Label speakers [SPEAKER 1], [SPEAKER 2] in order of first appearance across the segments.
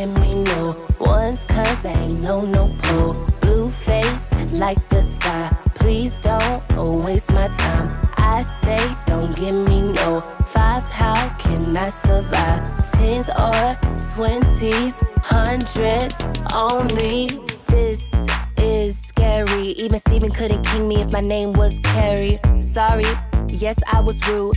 [SPEAKER 1] Give me no ones cause I ain't no no. Blue face like the sky. Please don't oh, waste my time. I say don't give me no fives. How can I survive? Tens or twenties, hundreds only. This is scary. Even Steven couldn't king me if my name was Carrie. Sorry, yes, I was rude.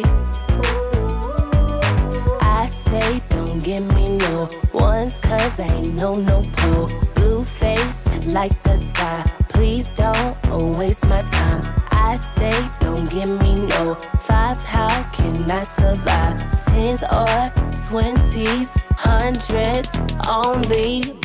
[SPEAKER 1] Ain't no no pull. Blue face like the sky. Please don't waste my time. I say don't give me no fives. How can I survive? Tens or twenties, hundreds only.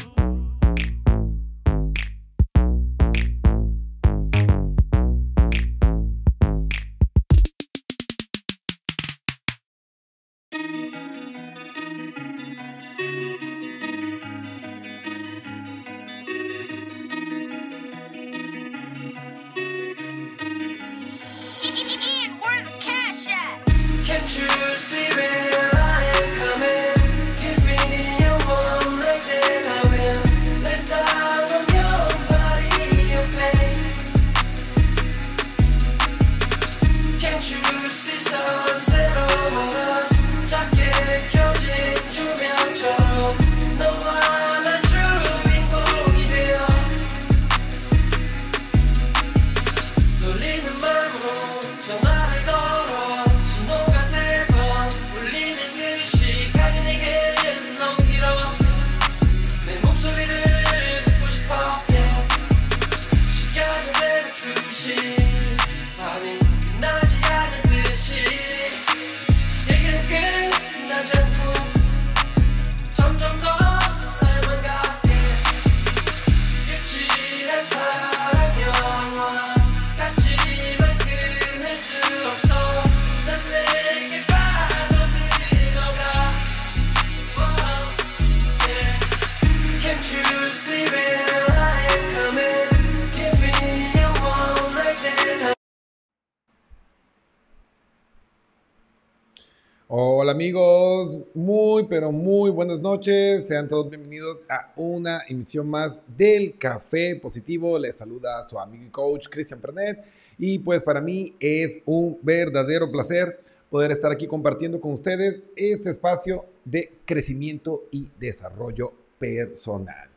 [SPEAKER 2] Hola amigos, muy pero muy buenas noches. Sean todos bienvenidos a una emisión más del Café Positivo. Les saluda su amigo y coach Cristian Pernet. Y pues para mí es un verdadero placer poder estar aquí compartiendo con ustedes este espacio de crecimiento y desarrollo personal.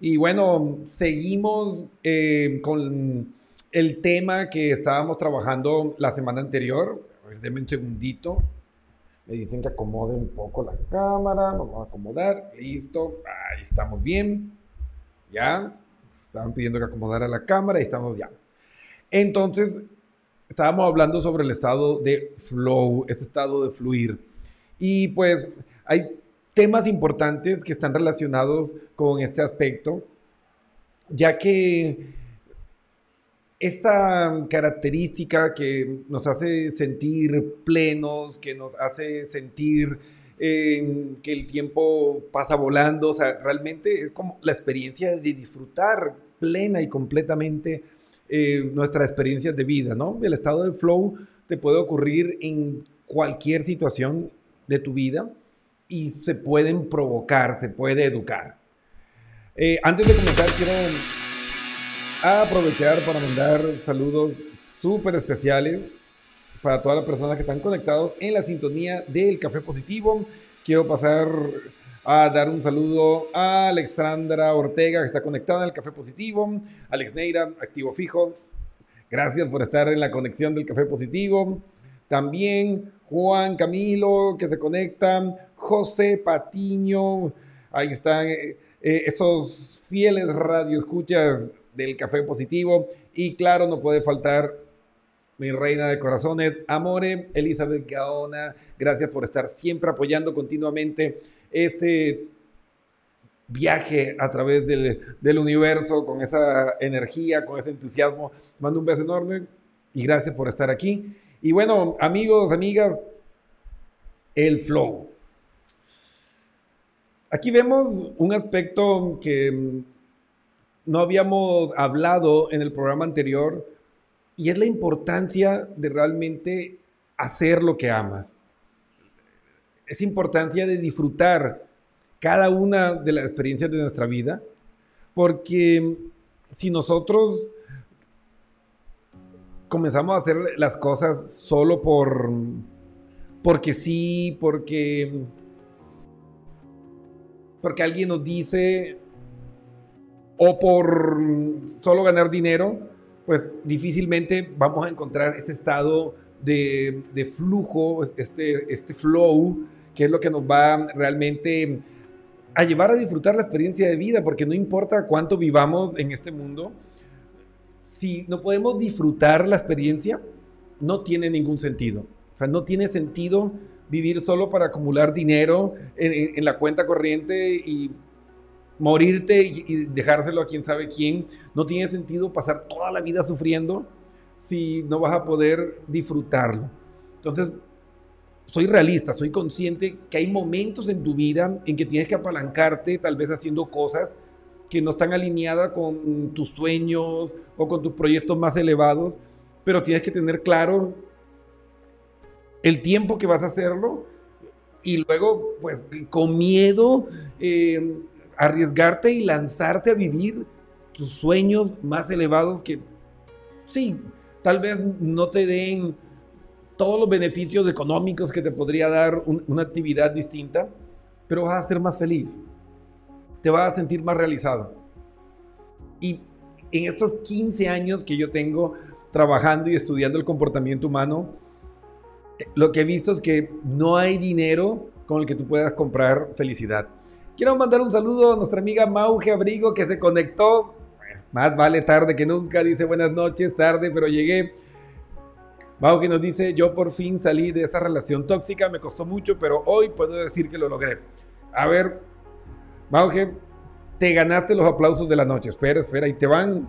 [SPEAKER 2] Y bueno, seguimos eh, con el tema que estábamos trabajando la semana anterior. A denme un segundito. Me dicen que acomode un poco la cámara. Vamos a acomodar. Listo. Ahí estamos bien. Ya. Estaban pidiendo que acomodara la cámara y estamos ya. Entonces, estábamos hablando sobre el estado de flow, este estado de fluir. Y pues hay temas importantes que están relacionados con este aspecto, ya que esta característica que nos hace sentir plenos, que nos hace sentir eh, que el tiempo pasa volando, o sea, realmente es como la experiencia de disfrutar plena y completamente eh, nuestras experiencias de vida, ¿no? El estado de flow te puede ocurrir en cualquier situación de tu vida y se pueden provocar, se puede educar. Eh, antes de comenzar, quiero a aprovechar para mandar saludos súper especiales para todas las personas que están conectados en la sintonía del Café Positivo. Quiero pasar a dar un saludo a Alexandra Ortega, que está conectada en el Café Positivo, Alex Neira, activo fijo. Gracias por estar en la conexión del Café Positivo. También Juan Camilo, que se conecta, José Patiño, ahí están eh, eh, esos fieles radioescuchas del Café Positivo. Y claro, no puede faltar mi reina de corazones, Amore, Elizabeth Gaona, gracias por estar siempre apoyando continuamente este viaje a través del, del universo con esa energía, con ese entusiasmo. Mando un beso enorme y gracias por estar aquí. Y bueno, amigos, amigas, el flow. Aquí vemos un aspecto que no habíamos hablado en el programa anterior y es la importancia de realmente hacer lo que amas. Es importancia de disfrutar cada una de las experiencias de nuestra vida, porque si nosotros comenzamos a hacer las cosas solo por porque sí, porque porque alguien nos dice o por solo ganar dinero, pues difícilmente vamos a encontrar este estado de, de flujo, este, este flow, que es lo que nos va realmente a llevar a disfrutar la experiencia de vida, porque no importa cuánto vivamos en este mundo, si no podemos disfrutar la experiencia, no tiene ningún sentido. O sea, no tiene sentido vivir solo para acumular dinero en- en la cuenta corriente y morirte y, dejárselo a quien sabe quién. No tiene sentido pasar toda la vida sufriendo si no vas a poder disfrutarlo. Entonces, soy realista, soy consciente que hay momentos en tu vida en que tienes que apalancarte, tal vez haciendo cosas que no están alineadas con tus sueños o con tus proyectos más elevados, pero tienes que tener claro el tiempo que vas a hacerlo y luego, pues, con miedo, eh, arriesgarte y lanzarte a vivir tus sueños más elevados que, sí, tal vez no te den todos los beneficios económicos que te podría dar un- una actividad distinta, pero vas a ser más feliz, te vas a sentir más realizado. Y en estos 15 años que yo tengo trabajando y estudiando el comportamiento humano, lo que he visto es que no hay dinero con el que tú puedas comprar felicidad. Quiero mandar un saludo a nuestra amiga Mauge Abrigo que se conectó. Más vale tarde que nunca, dice buenas noches, tarde, pero llegué. Mauge nos dice, yo por fin salí de esa relación tóxica, me costó mucho, pero hoy puedo decir que lo logré. A ver, Mauge, te ganaste los aplausos de la noche. Espera, espera, y te van.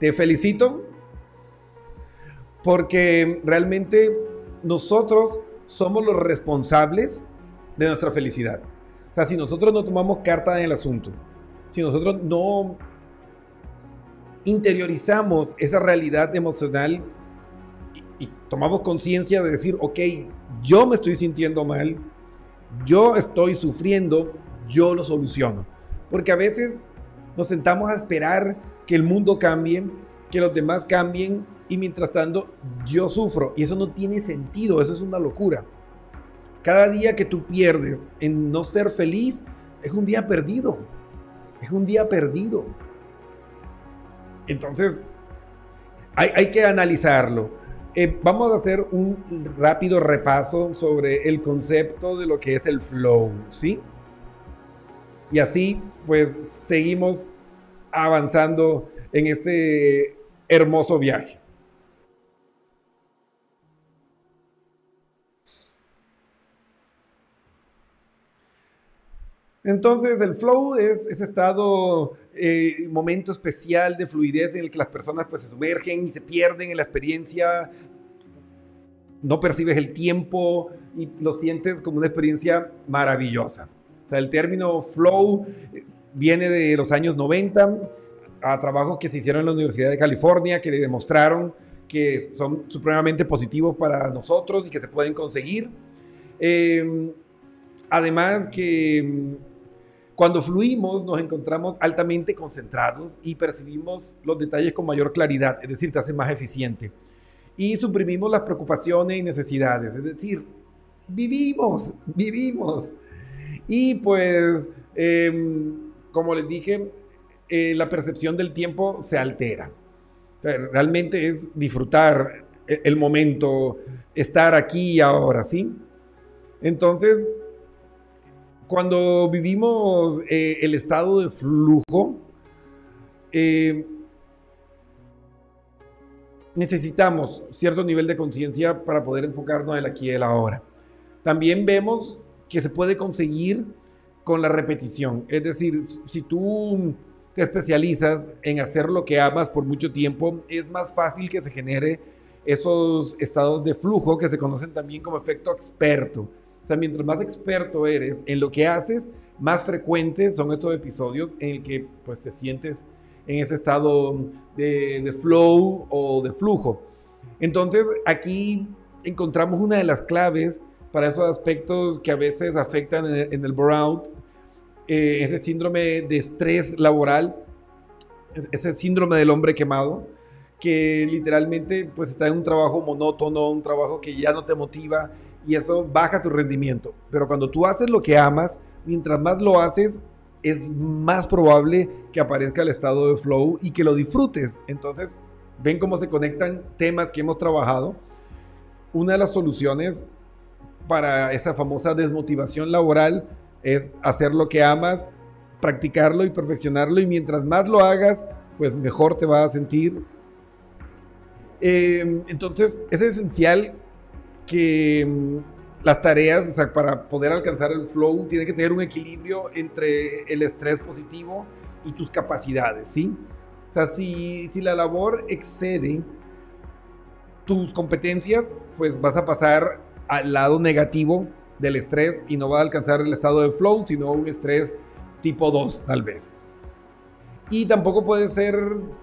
[SPEAKER 2] Te felicito porque realmente nosotros somos los responsables de nuestra felicidad. O sea, si nosotros no tomamos carta en el asunto, si nosotros no interiorizamos esa realidad emocional y, y tomamos conciencia de decir, ok, yo me estoy sintiendo mal, yo estoy sufriendo, yo lo soluciono. Porque a veces nos sentamos a esperar que el mundo cambie, que los demás cambien y mientras tanto yo sufro. Y eso no tiene sentido, eso es una locura. Cada día que tú pierdes en no ser feliz es un día perdido. Es un día perdido. Entonces, hay, hay que analizarlo. Eh, vamos a hacer un rápido repaso sobre el concepto de lo que es el flow, ¿sí? Y así, pues, seguimos avanzando en este hermoso viaje. Entonces, el flow es ese estado, eh, momento especial de fluidez en el que las personas pues, se sumergen y se pierden en la experiencia. No percibes el tiempo y lo sientes como una experiencia maravillosa. O sea, el término flow viene de los años 90 a trabajos que se hicieron en la Universidad de California que le demostraron que son supremamente positivos para nosotros y que se pueden conseguir. Eh, además que mm, cuando fluimos nos encontramos altamente concentrados y percibimos los detalles con mayor claridad, es decir, te hace más eficiente. Y suprimimos las preocupaciones y necesidades, es decir, vivimos, vivimos. Y pues, eh, como les dije, eh, la percepción del tiempo se altera. Realmente es disfrutar e- el momento, estar aquí y ahora, ¿sí? Entonces, cuando vivimos eh, el estado de flujo, eh, necesitamos cierto nivel de conciencia para poder enfocarnos en el aquí y el ahora. También vemos que se puede conseguir con la repetición. Es decir, si tú te especializas en hacer lo que amas por mucho tiempo, es más fácil que se genere esos estados de flujo que se conocen también como efecto experto. O sea, mientras más experto eres en lo que haces, más frecuentes son estos episodios en el que pues te sientes en ese estado de, de flow o de flujo. Entonces, aquí encontramos una de las claves para esos aspectos que a veces afectan en el, burnout, eh, ese síndrome de estrés laboral, es- ese síndrome del hombre quemado, que literalmente pues está en un trabajo monótono, un trabajo que ya no te motiva y eso baja tu rendimiento. Pero cuando tú haces lo que amas, mientras más lo haces, es más probable que aparezca el estado de flow y que lo disfrutes. Entonces, ven cómo se conectan temas que hemos trabajado. Una de las soluciones para esa famosa desmotivación laboral es hacer lo que amas, practicarlo y perfeccionarlo y mientras más lo hagas, pues mejor te vas a sentir. Eh, entonces es esencial que mm, las tareas, o sea, para poder alcanzar el flow, tiene que tener un equilibrio entre el estrés positivo y tus capacidades, ¿sí? O sea, si, si la labor excede tus competencias, pues vas a pasar al lado negativo del estrés y no vas a alcanzar el estado de flow, sino un estrés tipo 2 tal vez. Y tampoco puede ser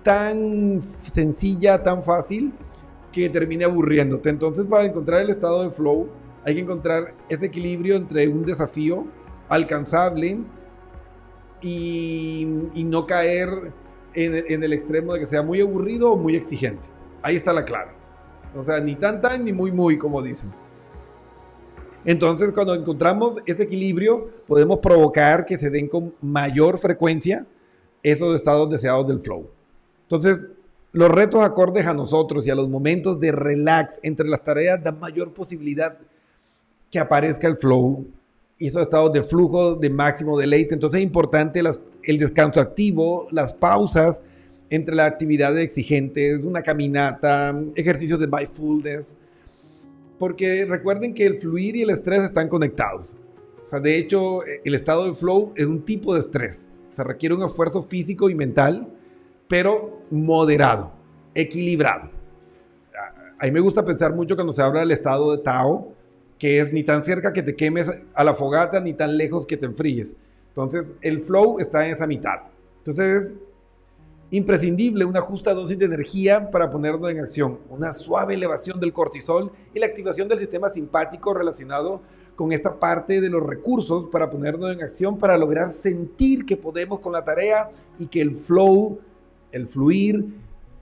[SPEAKER 2] tan sencilla, tan fácil que termine aburriéndote. Entonces para encontrar el estado de flow hay que encontrar ese equilibrio entre un desafío alcanzable y, no caer en en el extremo de que sea muy aburrido o muy exigente. Ahí está la clave. O sea, ni tan tan ni muy muy como dicen. Entonces, cuando encontramos ese equilibrio, podemos provocar que se den con mayor frecuencia esos estados deseados del flow. Entonces, los retos acordes a nosotros y a los momentos de relax entre las tareas dan mayor posibilidad que aparezca el flow y esos estados de flujo de máximo deleite. Entonces es importante el descanso activo, las pausas entre las actividades exigentes, una caminata, ejercicios de mindfulness, porque recuerden que el fluir y el estrés están conectados. O sea, de hecho, el estado de flow es un tipo de estrés. O sea, requiere un esfuerzo físico y mental, pero moderado, equilibrado. A mí me gusta pensar mucho cuando se habla del estado de Tao, que es ni tan cerca que te quemes a la fogata, ni tan lejos que te enfríes. Entonces, el flow está en esa mitad. Entonces, es imprescindible una justa dosis de energía para ponerlo en acción, una suave elevación del cortisol y la activación del sistema simpático relacionado con esta parte de los recursos para ponernos en acción para lograr sentir que podemos con la tarea y que el flow, el fluir,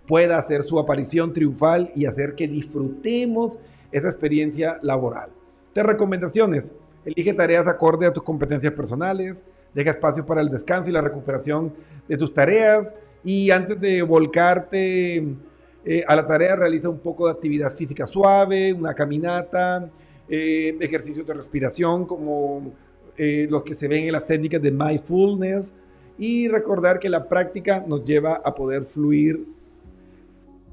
[SPEAKER 2] pueda hacer su aparición triunfal y hacer que disfrutemos esa experiencia laboral. Te recomendaciones. Elige tareas acorde a tus competencias personales, deja espacio para el descanso y la recuperación de tus tareas y antes de volcarte eh, a la tarea realiza un poco de actividad física suave, una caminata, eh, ejercicios de respiración como eh, los que se ven en las técnicas de mindfulness y recordar que la práctica nos lleva a poder fluir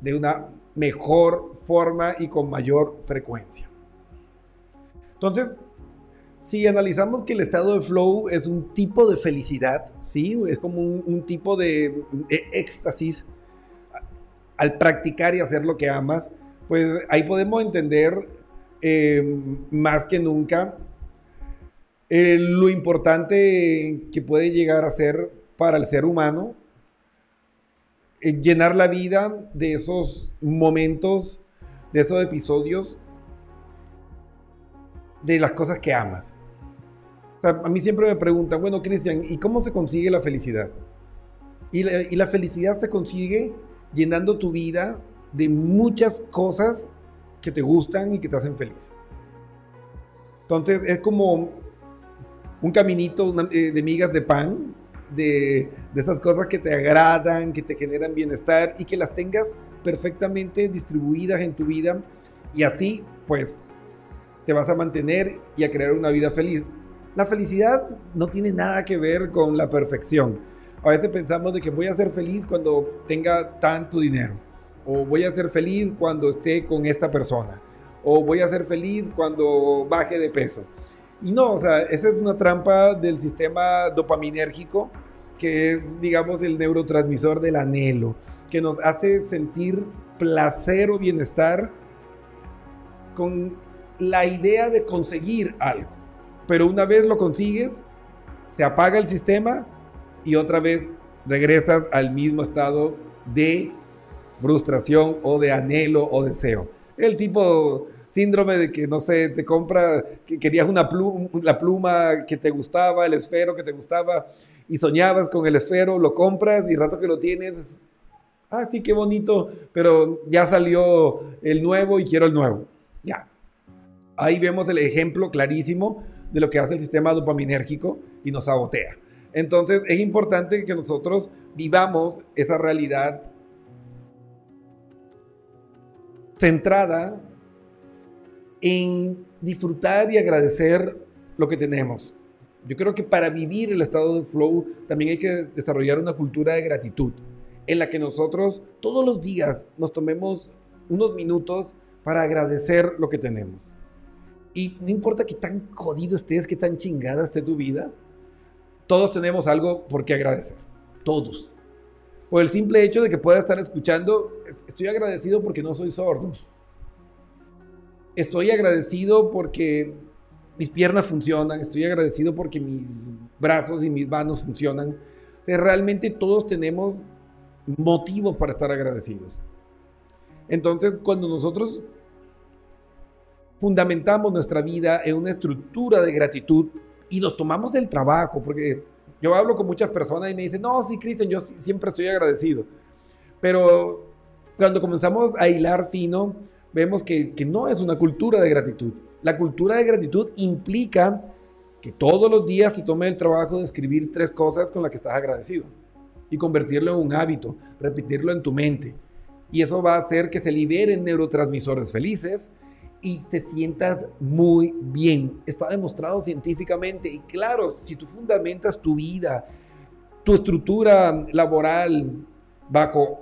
[SPEAKER 2] de una mejor forma y con mayor frecuencia. Entonces, si analizamos que el estado de flow es un tipo de felicidad, ¿sí? Es como un, tipo de, de éxtasis al practicar y hacer lo que amas, pues ahí podemos entender eh, más que nunca eh, lo importante que puede llegar a ser para el ser humano eh, llenar la vida de esos momentos, de esos episodios, de las cosas que amas. A mí siempre me preguntan, bueno, Cristian, ¿y cómo se consigue la felicidad? Y la, felicidad se consigue llenando tu vida de muchas cosas que te gustan y que te hacen feliz. Entonces es como un caminito eh, de migas de pan, de, de esas cosas que te agradan, que te generan bienestar y que las tengas perfectamente distribuidas en tu vida y así pues te vas a mantener y a crear una vida feliz. La felicidad no tiene nada que ver con la perfección. A veces pensamos de que voy a ser feliz cuando tenga tanto dinero o voy a ser feliz cuando esté con esta persona o voy a ser feliz cuando baje de peso. Y no, o sea, esa es una trampa del sistema dopaminérgico, que es, digamos, el neurotransmisor del anhelo, que nos hace sentir placer o bienestar con la idea de conseguir algo. Pero una vez lo consigues, se apaga el sistema y otra vez regresas al mismo estado de frustración o de anhelo o deseo. El tipo síndrome de que, no sé, te compra, que querías una pluma, la pluma que te gustaba, el esfero que te gustaba, y soñabas con el esfero, lo compras y rato que lo tienes, ah, sí, qué bonito, pero ya salió el nuevo y quiero el nuevo. Ya. Ahí vemos el ejemplo clarísimo de lo que hace el sistema dopaminérgico y nos sabotea. Entonces es importante que nosotros vivamos esa realidad centrada en disfrutar y agradecer lo que tenemos. Yo creo que para vivir el estado de flow también hay que desarrollar una cultura de gratitud en la que nosotros todos los días nos tomemos unos minutos para agradecer lo que tenemos. Y no importa que tan jodido estés, que tan chingada esté tu vida, todos tenemos algo por qué agradecer. Todos. Por el simple hecho de que pueda estar escuchando, estoy agradecido porque no soy sordo. Estoy agradecido porque mis piernas funcionan, estoy agradecido porque mis brazos y mis manos funcionan. Entonces, realmente todos tenemos motivos para estar agradecidos. Entonces, cuando nosotros fundamentamos nuestra vida en una estructura de gratitud y nos tomamos el trabajo, porque yo hablo con muchas personas y me dicen, no, sí, Cristian, yo siempre estoy agradecido. Pero cuando comenzamos a hilar fino, vemos que, que no es una cultura de gratitud. La cultura de gratitud implica que todos los días te tomes el trabajo de escribir tres cosas con las que estás agradecido y convertirlo en un hábito, repetirlo en tu mente. Y eso va a hacer que se liberen neurotransmisores felices y te sientas muy bien. Está demostrado científicamente. Y claro, si tú fundamentas tu vida, tu estructura laboral bajo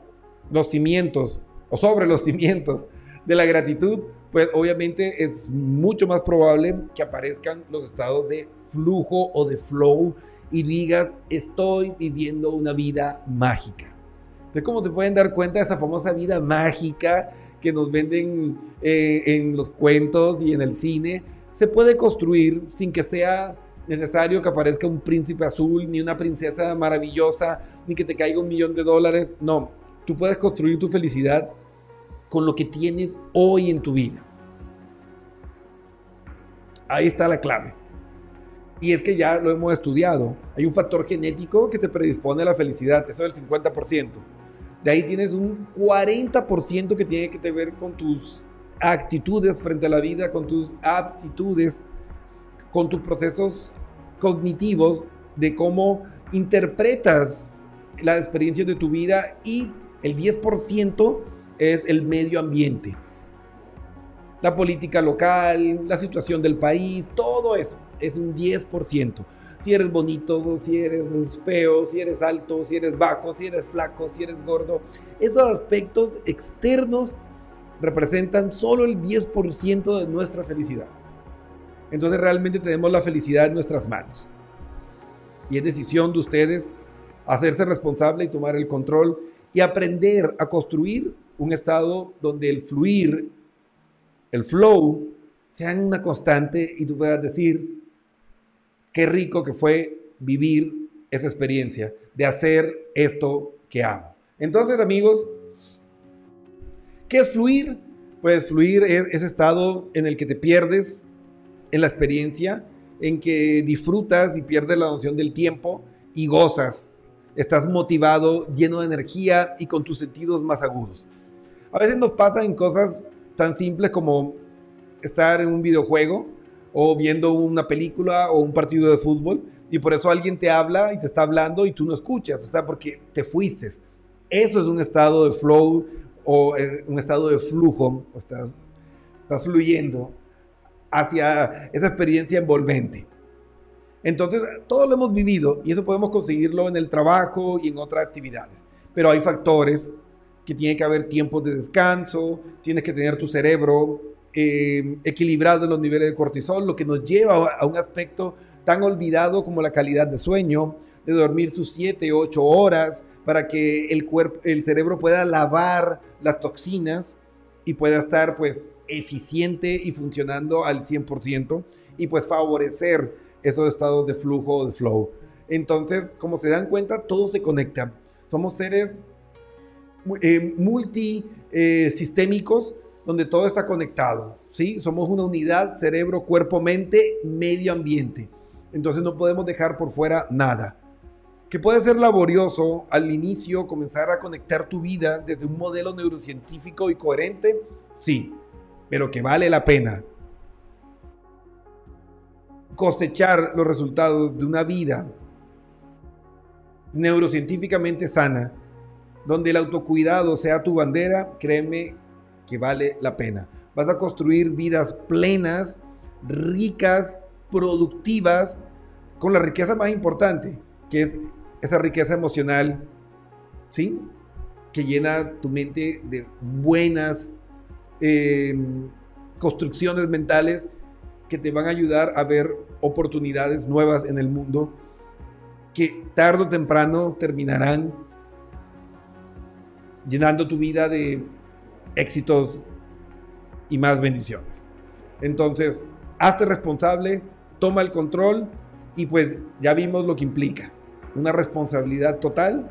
[SPEAKER 2] los cimientos o sobre los cimientos de la gratitud, pues obviamente es mucho más probable que aparezcan los estados de flujo o de flow y digas, estoy viviendo una vida mágica. Entonces, como te pueden dar cuenta esa famosa vida mágica que nos venden eh, en los cuentos y en el cine, se puede construir sin que sea necesario que aparezca un príncipe azul, ni una princesa maravillosa, ni que te caiga un millón de dólares. No, tú puedes construir tu felicidad con lo que tienes hoy en tu vida. Ahí está la clave. Y es que ya lo hemos estudiado. Hay un factor genético que te predispone a la felicidad, eso es el 50%. De ahí tienes un 40% que tiene que ver con tus actitudes frente a la vida, con tus aptitudes, con tus procesos cognitivos de cómo interpretas las experiencias de tu vida y el 10% es el medio ambiente. La política local, la situación del país, todo eso es un 10%. Si eres bonito, si eres feo, si eres alto, si eres bajo, si eres flaco, si eres gordo. Esos aspectos externos representan solo el 10% de nuestra felicidad. Entonces realmente tenemos la felicidad en nuestras manos. Y es decisión de ustedes hacerse responsable y tomar el control y aprender a construir un estado donde el fluir, el flow, sean una constante y tú puedas decir, qué rico que fue vivir esa experiencia de hacer esto que amo. Entonces, amigos, ¿qué es fluir? Pues fluir es ese estado en el que te pierdes en la experiencia, en que disfrutas y pierdes la noción del tiempo y gozas. Estás motivado, lleno de energía y con tus sentidos más agudos. A veces nos pasan cosas tan simples como estar en un videojuego o viendo una película o un partido de fútbol y por eso alguien te habla y te está hablando y tú no escuchas, sea, porque te fuiste. Eso es un estado de flow o eh, un estado de flujo, o estás, estás fluyendo hacia esa experiencia envolvente. Entonces, todo lo hemos vivido y eso podemos conseguirlo en el trabajo y en otras actividades. Pero hay factores que tiene que haber tiempos de descanso, tienes que tener tu cerebro eh, equilibrado en los niveles de cortisol, lo que nos lleva a un aspecto tan olvidado como la calidad de sueño, de dormir tus 7, 8 horas para que el, cuerpo, el cerebro pueda lavar las toxinas y pueda estar pues eficiente y funcionando al 100% y pues favorecer esos estados de flujo o de flow. Entonces, como se dan cuenta, todo se conecta. Somos seres eh, multisistémicos donde todo está conectado. ¿sí? Somos una unidad cerebro, cuerpo, mente, medio ambiente. Entonces no podemos dejar por fuera nada. Que puede ser laborioso al inicio comenzar a conectar tu vida desde un modelo neurocientífico y coherente, sí, pero que vale la pena. Cosechar los resultados de una vida neurocientíficamente sana, donde el autocuidado sea tu bandera, créeme que vale la pena. Vas a construir vidas plenas, ricas, productivas, con la riqueza más importante, que es esa riqueza emocional, ¿sí? Que llena tu mente de buenas em, construcciones mentales que te van a ayudar a ver oportunidades nuevas en el mundo que tarde o temprano terminarán llenando tu vida de éxitos y más bendiciones. Entonces, hazte responsable, toma el control y pues ya vimos lo que implica. Una responsabilidad total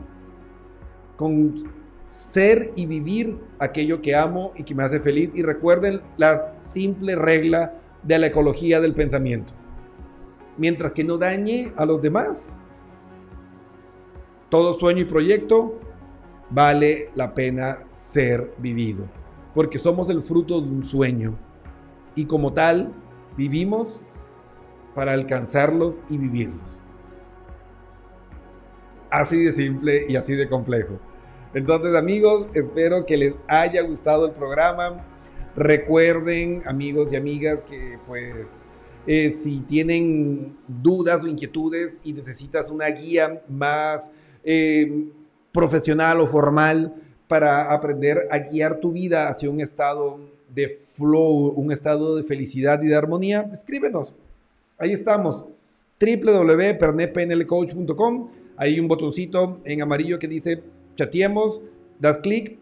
[SPEAKER 2] con ser y vivir aquello que amo y que me hace feliz. Y recuerden la simple regla de la ecología del pensamiento. Mientras que no dañe a los demás, todo sueño y proyecto vale la pena ser vivido. Porque somos el fruto de un sueño. Y como tal, vivimos para alcanzarlos y vivirlos. Así de simple y así de complejo. Entonces amigos, espero que les haya gustado el programa. Recuerden amigos y amigas que pues eh, si tienen dudas o inquietudes y necesitas una guía más eh, profesional o formal para aprender a guiar tu vida hacia un estado de flow, un estado de felicidad y de armonía, escríbenos. Ahí estamos, www.pernetpnlcoach.com. Hay un botoncito en amarillo que dice chateemos, das clic,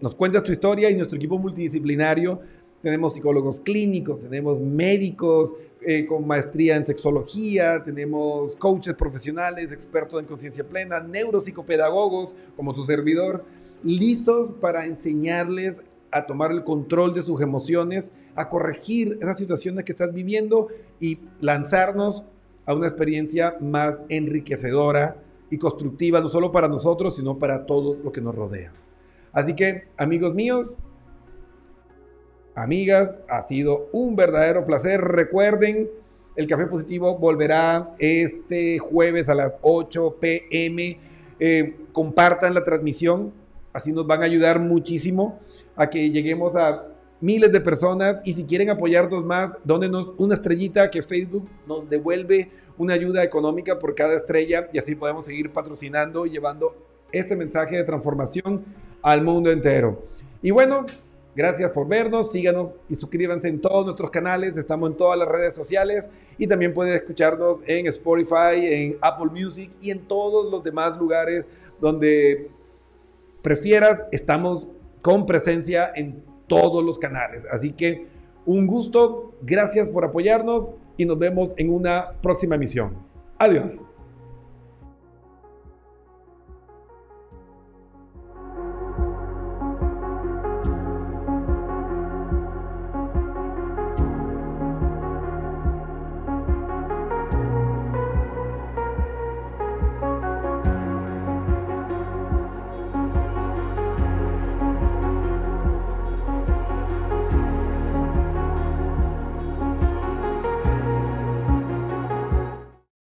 [SPEAKER 2] nos cuentas tu historia y nuestro equipo multidisciplinario. Tenemos psicólogos clínicos, tenemos médicos eh, con maestría en sexología, tenemos coaches profesionales, expertos en conciencia plena, neuropsicopedagogos como su servidor, listos para enseñarles a tomar el control de sus emociones, a corregir esas situaciones que estás viviendo y lanzarnos a una experiencia más enriquecedora y constructiva, no solo para nosotros, sino para todo lo que nos rodea. Así que, amigos míos, amigas, ha sido un verdadero placer. Recuerden, el Café Positivo volverá este jueves a las 8 pm. Eh, compartan la transmisión, así nos van a ayudar muchísimo a que lleguemos a miles de personas y si quieren apoyarnos más, dónenos una estrellita que Facebook nos devuelve una ayuda económica por cada estrella y así podemos seguir patrocinando y llevando este mensaje de transformación al mundo entero. Y bueno, gracias por vernos, síganos y suscríbanse en todos nuestros canales, estamos en todas las redes sociales y también pueden escucharnos en Spotify, en Apple Music y en todos los demás lugares donde prefieras, estamos con presencia en todos los canales. Así que un gusto, gracias por apoyarnos y nos vemos en una próxima emisión. Adiós.